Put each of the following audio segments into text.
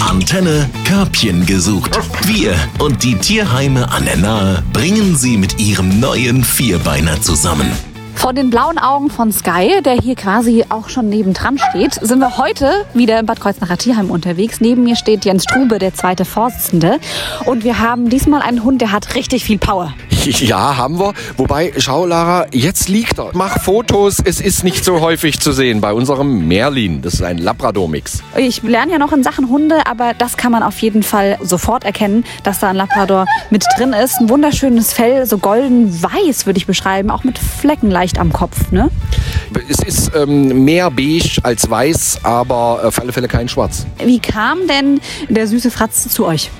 Antenne Körbchen gesucht. Wir und die Tierheime an der Nahe bringen sie mit ihrem neuen Vierbeiner zusammen. Vor den blauen Augen von Sky, der hier quasi auch schon nebendran steht, sind wir heute wieder im Bad Kreuznacher Tierheim unterwegs. Neben mir steht Jens Strube, der zweite Vorsitzende. Und wir haben diesmal einen Hund, der hat richtig viel Power. Ja, haben wir. Wobei, schau, Lara, jetzt liegt er. Mach Fotos. Es ist nicht so häufig zu sehen bei unserem Merlin. Das ist ein Labrador-Mix. Ich lerne ja noch in Sachen Hunde, aber das kann man auf jeden Fall sofort erkennen, dass da ein Labrador mit drin ist. Ein wunderschönes Fell, so golden-weiß würde ich beschreiben, auch mit Flecken leicht am Kopf, ne? Es ist ähm, mehr beige als weiß, aber auf alle Fälle kein Schwarz. Wie kam denn der süße Fratz zu euch?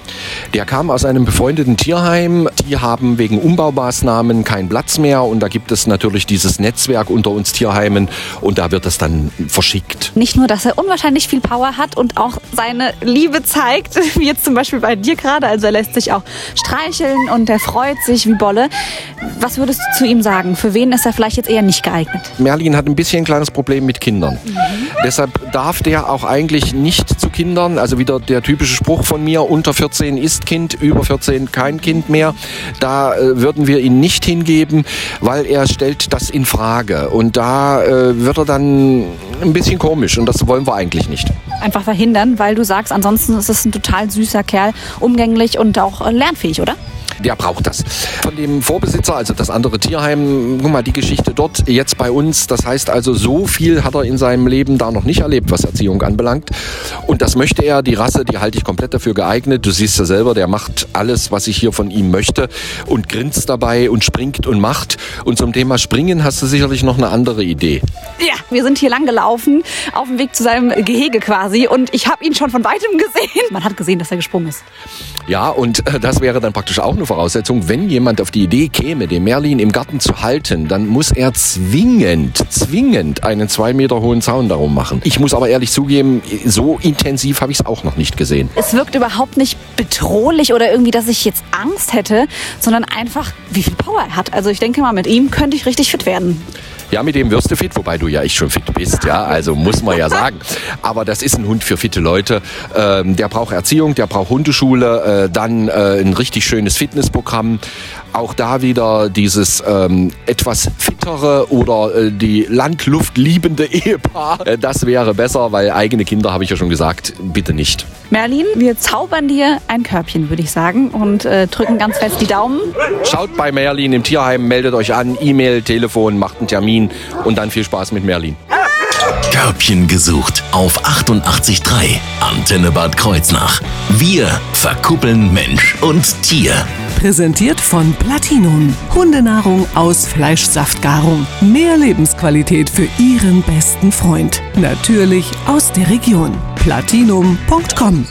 Der kam aus einem befreundeten Tierheim. Die haben wegen Umbaumaßnahmen keinen Platz mehr und da gibt es natürlich dieses Netzwerk unter uns Tierheimen und da wird es dann verschickt. Nicht nur, dass er unwahrscheinlich viel Power hat und auch seine Liebe zeigt, wie jetzt zum Beispiel bei dir gerade. Also er lässt sich auch streicheln und er freut sich wie Bolle. Was würdest du zu ihm sagen? Für wen ist er vielleicht jetzt eher nicht geeignet? Merlin hat ein bisschen ein kleines Problem mit Kindern. Mhm. Deshalb darf der auch eigentlich nicht zu Kindern, also wieder der typische Spruch von mir, unter 14 ist Kind, über 14 kein Kind mehr. Da äh, würden wir ihn nicht hingeben, weil er stellt das in Frage. Und da äh, wird er dann ein bisschen komisch und das wollen wir eigentlich nicht. Einfach verhindern, weil du sagst, ansonsten ist es ein total süßer Kerl, umgänglich und auch äh, lernfähig, oder? Der braucht das. Von dem Vorbesitzer, also das andere Tierheim, guck mal, die Geschichte dort, jetzt bei uns, das heißt also, so viel hat er in seinem Leben da noch nicht erlebt, was Erziehung anbelangt. Und das möchte er, die Rasse, die halte ich komplett dafür geeignet. Du siehst ja selber, der macht alles, was ich hier von ihm möchte und grinst dabei und springt und macht. Und zum Thema Springen hast du sicherlich noch eine andere Idee. Ja, wir sind hier lang gelaufen, auf dem Weg zu seinem Gehege quasi und ich habe ihn schon von weitem gesehen. Man hat gesehen, dass er gesprungen ist. Ja, und äh, das wäre dann praktisch auch eine Voraussetzung. Wenn jemand auf die Idee käme, den Merlin im Garten zu halten, dann muss er zwingend, zwingend einen zwei Meter hohen Zaun darum machen. Ich muss aber ehrlich zugeben, so intensiv habe ich es auch noch nicht gesehen. Es wirkt überhaupt nicht bedrohlich oder irgendwie, dass ich jetzt Angst hätte, sondern einfach, wie viel Power er hat. Also ich denke mal, mit ihm könnte ich richtig fit werden. Ja, mit dem wirst du fit, wobei du ja echt schon fit bist, ja, also muss man ja sagen. Aber das ist ein Hund für fitte Leute. Ähm, der braucht Erziehung, der braucht Hundeschule, äh, dann äh, ein richtig schönes Fitnessprogramm. Auch da wieder dieses ähm, etwas fittere oder äh, die Landluft liebende Ehepaar. Äh, das wäre besser, weil eigene Kinder, habe ich ja schon gesagt, bitte nicht. Merlin, wir zaubern dir ein Körbchen, würde ich sagen, und äh, drücken ganz fest die Daumen. Schaut bei Merlin im Tierheim, meldet euch an, E-Mail, Telefon, macht einen Termin und dann viel Spaß mit Merlin. Körbchen gesucht auf 88.3 Antenne Bad Kreuznach. Wir verkuppeln Mensch und Tier. Präsentiert von Platinum. Hundenahrung aus Fleischsaftgarung. Mehr Lebensqualität für Ihren besten Freund. Natürlich aus der Region. Platinum.com